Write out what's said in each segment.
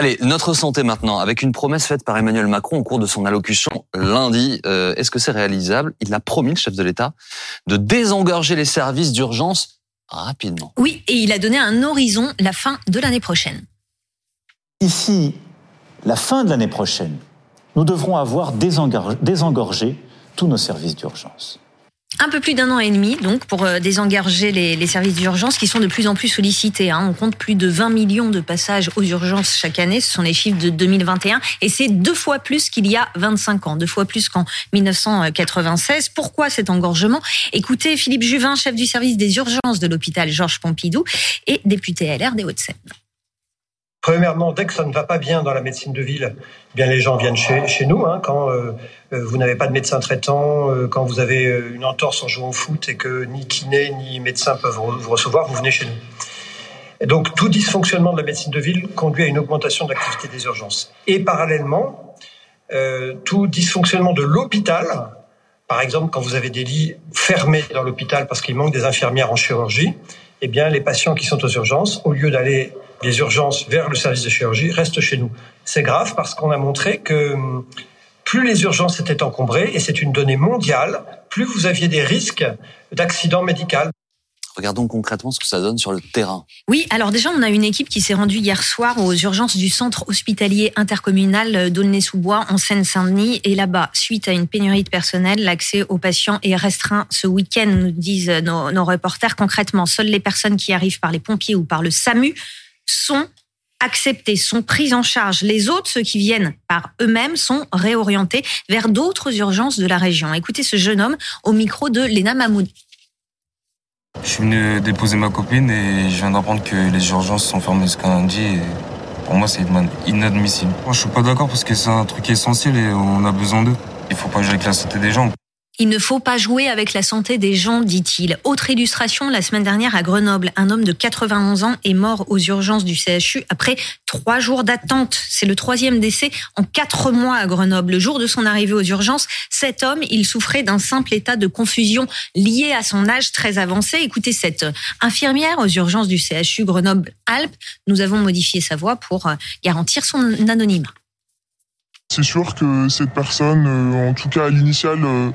Allez, notre santé maintenant, avec une promesse faite par Emmanuel Macron au cours de son allocution lundi. Euh, est-ce que c'est réalisable? Il a promis, le chef de l'État, de désengorger les services d'urgence rapidement. Oui, et il a donné un horizon, la fin de l'année prochaine. Ici, la fin de l'année prochaine, nous devrons avoir désengorgé tous nos services d'urgence. Un peu plus d'un an et demi, donc, pour euh, désengorger les, services d'urgence qui sont de plus en plus sollicités. Hein. On compte plus de 20 millions de passages aux urgences chaque année. Ce sont les chiffres de 2021. Et c'est deux fois plus qu'il y a 25 ans, deux fois plus qu'en 1996. Pourquoi cet engorgement? Écoutez Philippe Juvin, chef du service des urgences de l'hôpital Georges Pompidou et député LR des Hauts-de-Seine. Premièrement, dès que ça ne va pas bien dans la médecine de ville, eh bien les gens viennent chez, nous. Hein, quand euh, euh, vous n'avez pas de médecin traitant, euh, quand vous avez une entorse en jouant au foot et que ni kiné ni médecin peuvent vous recevoir, vous venez chez nous. Donc tout dysfonctionnement de la médecine de ville conduit à une augmentation de l'activité des urgences. Et parallèlement, tout dysfonctionnement de l'hôpital, par exemple quand vous avez des lits fermés dans l'hôpital parce qu'il manque des infirmières en chirurgie, eh bien les patients qui sont aux urgences, au lieu d'aller des urgences vers le service de chirurgie restent chez nous. C'est grave parce qu'on a montré que hum, plus les urgences étaient encombrées, et c'est une donnée mondiale, plus vous aviez des risques d'accident médical. Regardons concrètement ce que ça donne sur le terrain. Oui, alors déjà, on a une équipe qui s'est rendue hier soir aux urgences du centre hospitalier intercommunal d'Aulnay-sous-Bois en Seine-Saint-Denis. Et là-bas, suite à une pénurie de personnel, l'accès aux patients est restreint ce week-end, nous disent nos, reporters. Concrètement, seules les personnes qui arrivent par les pompiers ou par le SAMU sont acceptés, sont pris en charge. Les autres, ceux qui viennent par eux-mêmes, sont réorientés vers d'autres urgences de la région. Écoutez ce jeune homme au micro de Léna Mahmoud. Je suis venu déposer ma copine et je viens d'apprendre que les urgences sont fermées jusqu'à lundi. Et pour moi, c'est inadmissible. Moi, je suis pas d'accord parce que c'est un truc essentiel et on a besoin d'eux. Il faut pas jouer avec la santé des gens. Il ne faut pas jouer avec la santé des gens, dit-il. Autre illustration, la semaine dernière à Grenoble, un homme de 91 ans est mort aux urgences du CHU après trois jours d'attente. C'est le troisième décès en quatre mois à Grenoble. Le jour de son arrivée aux urgences, cet homme, il souffrait d'un simple état de confusion lié à son âge très avancé. Écoutez cette infirmière aux urgences du CHU Grenoble-Alpes. Nous avons modifié sa voix pour garantir son anonymat. C'est sûr que cette personne, euh, en tout cas à l'initiale euh,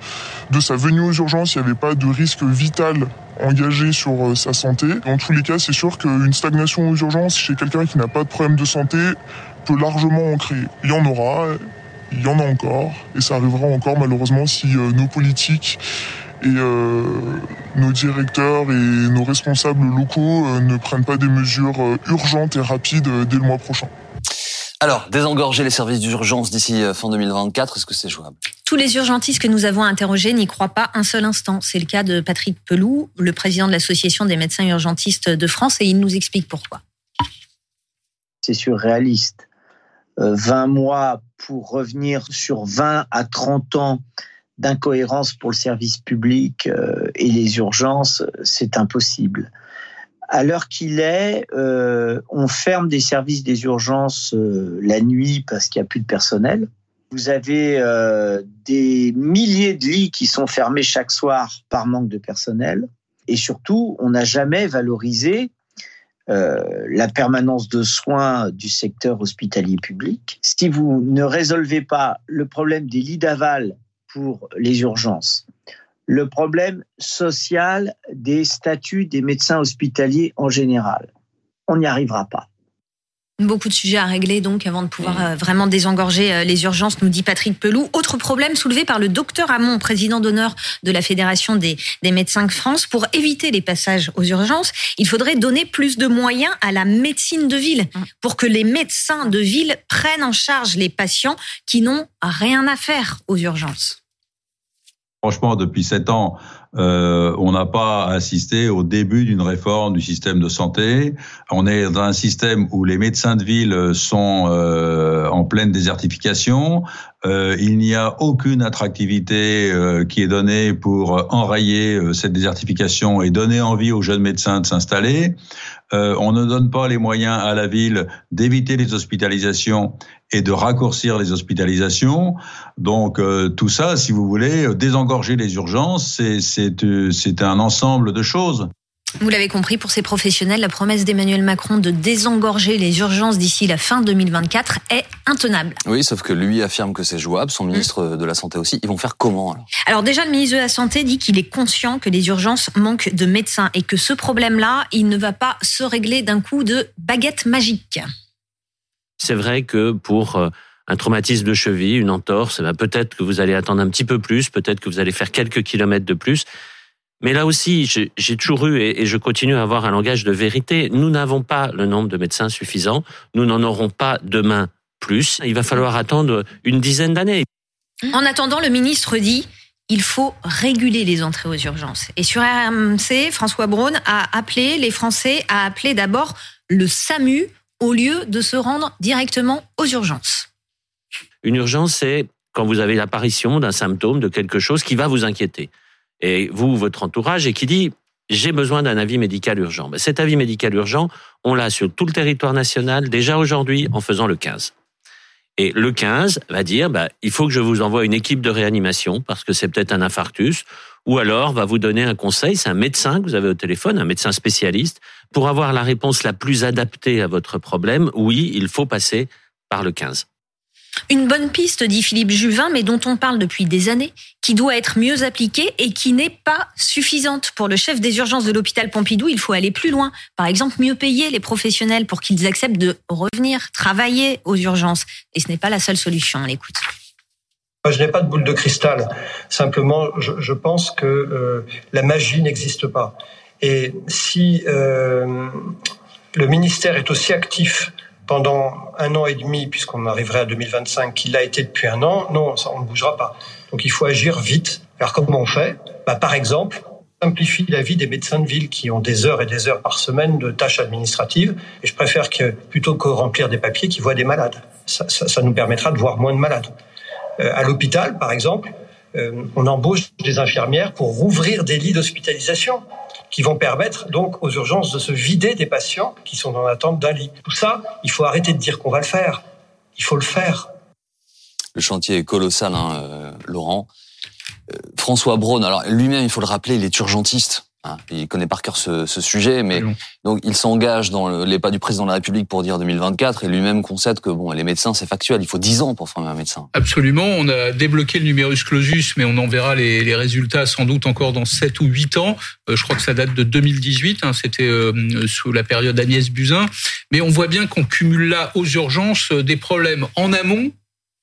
de sa venue aux urgences, il n'y avait pas de risque vital engagé sur euh, sa santé. Dans tous les cas, c'est sûr qu'une stagnation aux urgences chez quelqu'un qui n'a pas de problème de santé peut largement en créer. Il y en aura, il y en a encore, et ça arrivera encore malheureusement si nos politiques et nos directeurs et nos responsables locaux ne prennent pas des mesures urgentes et rapides dès le mois prochain. Alors, désengorger les services d'urgence d'ici euh, fin 2024, est-ce que c'est jouable? Tous les urgentistes que nous avons interrogés n'y croient pas un seul instant. C'est le cas de Patrick Peloux, le président de l'Association des médecins urgentistes de France, et il nous explique pourquoi. C'est surréaliste. 20 euh, mois pour revenir sur 20 à 30 ans d'incohérence pour le service public euh, et les urgences, c'est impossible à l'heure qu'il est, euh, on ferme des services des urgences euh, la nuit parce qu'il n'y a plus de personnel. Vous avez euh, des milliers de lits qui sont fermés chaque soir par manque de personnel. Et surtout, on n'a jamais valorisé la permanence de soins du secteur hospitalier public. Si vous ne résolvez pas le problème des lits d'aval pour les urgences, le problème social des statuts des médecins hospitaliers en général. On n'y arrivera pas. Beaucoup de sujets à régler donc avant de pouvoir euh, vraiment désengorger euh, les urgences, nous dit Patrick Pelou. Autre problème soulevé par le docteur Hamon, président d'honneur de la Fédération des, des, médecins de France. Pour éviter les passages aux urgences, il faudrait donner plus de moyens à la médecine de ville pour que les médecins de ville prennent en charge les patients qui n'ont rien à faire aux urgences. Franchement, depuis sept ans, euh, on n'a pas assisté au début d'une réforme du système de santé. On est dans un système où les médecins de ville sont euh, en pleine désertification. Euh, il n'y a aucune attractivité qui est donnée pour enrayer cette désertification et donner envie aux jeunes médecins de s'installer. on ne donne pas les moyens à la ville d'éviter les hospitalisations et de raccourcir les hospitalisations. Donc tout ça, si vous voulez, désengorger les urgences, c'est un ensemble de choses. Vous l'avez compris, pour ces professionnels, la promesse d'Emmanuel Macron de désengorger les urgences d'ici la fin 2024 est intenable. Oui, sauf que lui affirme que c'est jouable, son ministre de la Santé aussi. Ils vont faire comment alors? Alors déjà, le ministre de la Santé dit qu'il est conscient que les urgences manquent de médecins et que ce problème-là, il ne va pas se régler d'un coup de baguette magique. C'est vrai que pour euh, un traumatisme de cheville, une entorse, eh ben, peut-être que vous allez attendre un petit peu plus, peut-être que vous allez faire quelques kilomètres de plus. Mais là aussi, j'ai toujours eu et je continue à avoir un langage de vérité. Nous n'avons pas le nombre de médecins suffisant. Nous n'en aurons pas demain plus. Il va falloir attendre une dizaine d'années. En attendant, le ministre dit il faut réguler les entrées aux urgences. Et sur RMC, François Braun a appelé les Français à appeler d'abord le SAMU au lieu de se rendre directement aux urgences. Une urgence, c'est quand vous avez l'apparition d'un symptôme, de quelque chose qui va vous inquiéter et vous, votre entourage, et qui dit j'ai besoin d'un avis médical urgent. Ben, cet avis médical urgent, on l'a sur tout le territoire national déjà aujourd'hui en faisant le 15. Et le 15 va dire, bah, il faut que je vous envoie une équipe de réanimation parce que c'est peut-être un infarctus, ou alors va vous donner un conseil, c'est un médecin que vous avez au téléphone, un médecin spécialiste, pour avoir la réponse la plus adaptée à votre problème. Oui, il faut passer par le 15. Une bonne piste, dit Philippe Juvin, mais dont on parle depuis des années, qui doit être mieux appliquée et qui n'est pas suffisante. Pour le chef des urgences de l'hôpital Pompidou, il faut aller plus loin. Par exemple, mieux payer les professionnels pour qu'ils acceptent de revenir travailler aux urgences. Et ce n'est pas la seule solution, on l'écoute. Je n'ai pas de boule de cristal. Simplement, je, pense que euh, la magie n'existe pas. Et si euh, le ministère est aussi actif pendant un an et demi, puisqu'on arriverait à 2025, qu'il a été depuis un an, non, on ne bougera pas. Donc il faut agir vite. Alors comment on fait? Bah, Par exemple, simplifie la vie des médecins de ville qui ont des heures et des heures par semaine de tâches administratives. Et je préfère que plutôt que remplir des papiers, qu'ils voient des malades. Ça, nous permettra de voir moins de malades. Euh, à l'hôpital, par exemple, euh, on embauche des infirmières pour rouvrir des lits d'hospitalisation qui vont permettre donc aux urgences de se vider des patients qui sont en attente d'un lit. Tout ça, il faut arrêter de dire qu'on va le faire. Il faut le faire. Le chantier est colossal, hein, euh, Laurent. François Braun, alors lui-même, il faut le rappeler, il est urgentiste. Hein, il connaît par cœur ce, ce sujet, mais donc il s'engage dans les pas du président de la République pour dire 2024 et lui-même concède que bon, les médecins c'est factuel, il faut 10 ans pour former un médecin. Absolument, on a débloqué le numerus clausus, mais on en verra les, les résultats sans doute encore dans 7 ou 8 ans. Euh, je crois que ça date de 2018, hein, c'était euh, sous la période Agnès Buzyn, mais on voit bien qu'on cumule là aux urgences euh, des problèmes en amont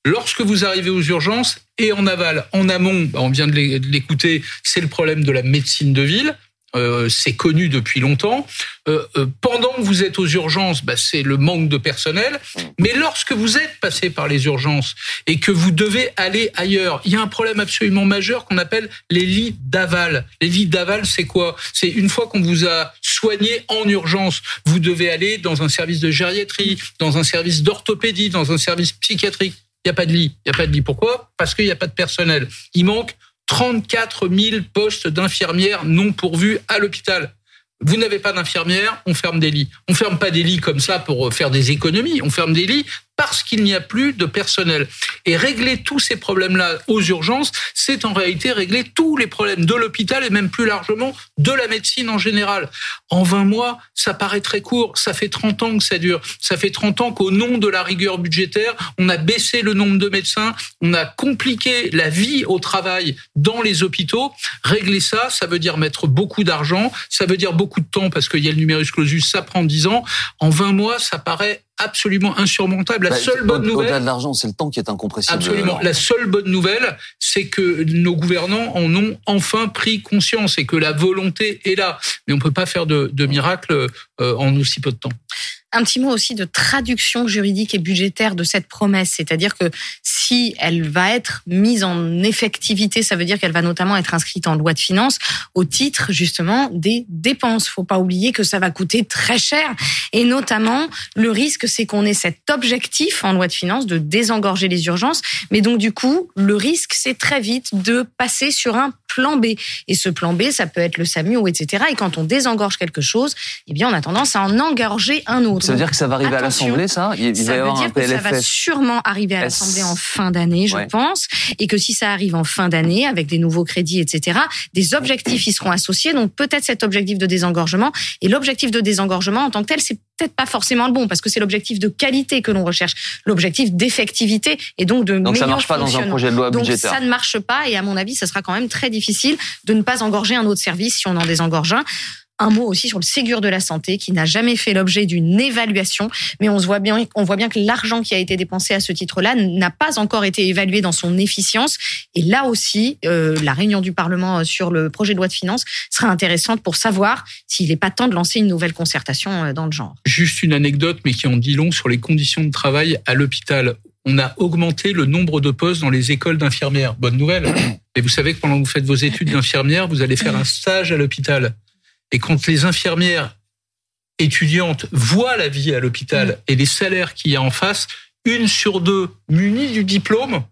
Lorsque vous arrivez aux urgences et en aval, en amont, bah, on vient de l'écouter, c'est le problème de la médecine de ville. Euh, c'est connu depuis longtemps. Euh, euh, pendant que vous êtes aux urgences, bah, c'est le manque de personnel. Mais lorsque vous êtes passé par les urgences et que vous devez aller ailleurs, il y a un problème absolument majeur qu'on appelle les lits d'aval. Les lits d'aval, c'est quoi? C'est une fois qu'on vous a soigné en urgence, vous devez aller dans un service de gériatrie, dans un service d'orthopédie, dans un service psychiatrique. Il n'y a pas de lit. Il n'y a pas de lit. Pourquoi? Parce qu'il n'y a pas de personnel. Il manque 34 000 postes d'infirmières non pourvus à l'hôpital. Vous n'avez pas d'infirmières, on ferme des lits. On ferme pas des lits comme ça pour faire des économies. On ferme des lits parce qu'il n'y a plus de personnel. Et régler tous ces problèmes-là aux urgences, c'est en réalité régler tous les problèmes de l'hôpital et même plus largement de la médecine en général. En 20 mois, ça paraît très court. Ça fait 30 ans que ça dure. Ça fait 30 ans qu'au nom de la rigueur budgétaire, on a baissé le nombre de médecins, on a compliqué la vie au travail dans les hôpitaux. Régler ça, ça veut dire mettre beaucoup d'argent, ça veut dire beaucoup de temps parce qu'il y a le numerus clausus, ça prend 10 ans. En 20 mois, ça paraît absolument insurmontable. La bah, seule bonne nouvelle. Au-delà de l'argent, c'est le temps qui est incompressible. Absolument. La seule bonne nouvelle, c'est que nos gouvernants en ont enfin pris conscience et que la volonté est là. Mais on peut pas faire de, de miracle euh, en aussi peu de temps un petit mot aussi de traduction juridique et budgétaire de cette promesse. C'est-à-dire que si elle va être mise en effectivité, ça veut dire qu'elle va notamment être inscrite en loi de finances au titre justement des dépenses. Faut pas oublier que ça va coûter très cher. Et notamment, le risque, c'est qu'on ait cet objectif en loi de finances de désengorger les urgences. Mais donc, du coup, le risque, c'est très vite de passer sur un plan B. Et ce plan B, ça peut être le SAMU etc. Et quand on désengorge quelque chose, eh bien, on a tendance à en engorger un autre. Ça veut dire que ça va arriver à l'Assemblée, ça? Il, ça va veut dire que ça va sûrement arriver à l'Assemblée en fin d'année, je Ouais. pense, et que si ça arrive en fin d'année avec des nouveaux crédits, etc., des objectifs y seront associés. Donc peut-être cet objectif de désengorgement et l'objectif de désengorgement en tant que tel, c'est peut-être pas forcément le bon parce que c'est l'objectif de qualité que l'on recherche, l'objectif d'effectivité et donc de Donc ça meilleur marche pas dans un projet de loi Donc budgétaire. ça ne marche pas et à mon avis, ça sera quand même très difficile de ne pas engorger un autre service si on en désengorge un. Un mot aussi sur le Ségur de la santé qui n'a jamais fait l'objet d'une évaluation, mais on se voit bien, on voit bien que l'argent qui a été dépensé à ce titre-là n'a pas encore été évalué dans son efficience. Et là aussi, euh, la réunion du Parlement euh, sur le projet de loi de finances sera intéressante pour savoir s'il n'est pas temps de lancer une nouvelle concertation euh, dans le genre. Juste une anecdote, mais qui en dit long sur les conditions de travail à l'hôpital. On a augmenté le nombre de postes dans les écoles d'infirmières. Bonne nouvelle. Et vous savez que pendant que vous faites vos études d'infirmière, vous allez faire un stage à l'hôpital. Et quand les infirmières étudiantes voient la vie à l'hôpital et les salaires qu'il y a en face, une sur deux munies du diplôme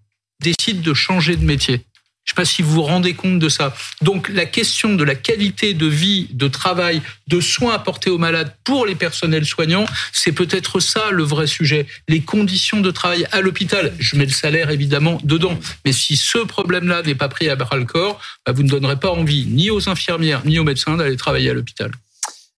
décide de changer de métier. Je ne sais pas si vous vous rendez compte de ça. Donc la question de la qualité de vie, de travail, de soins apportés aux malades pour les personnels soignants, c'est peut-être ça le vrai sujet. Les conditions de travail à l'hôpital, je mets le salaire évidemment dedans, mais si ce problème-là n'est pas pris à bras le corps, bah, vous ne donnerez pas envie ni aux infirmières ni aux médecins d'aller travailler à l'hôpital.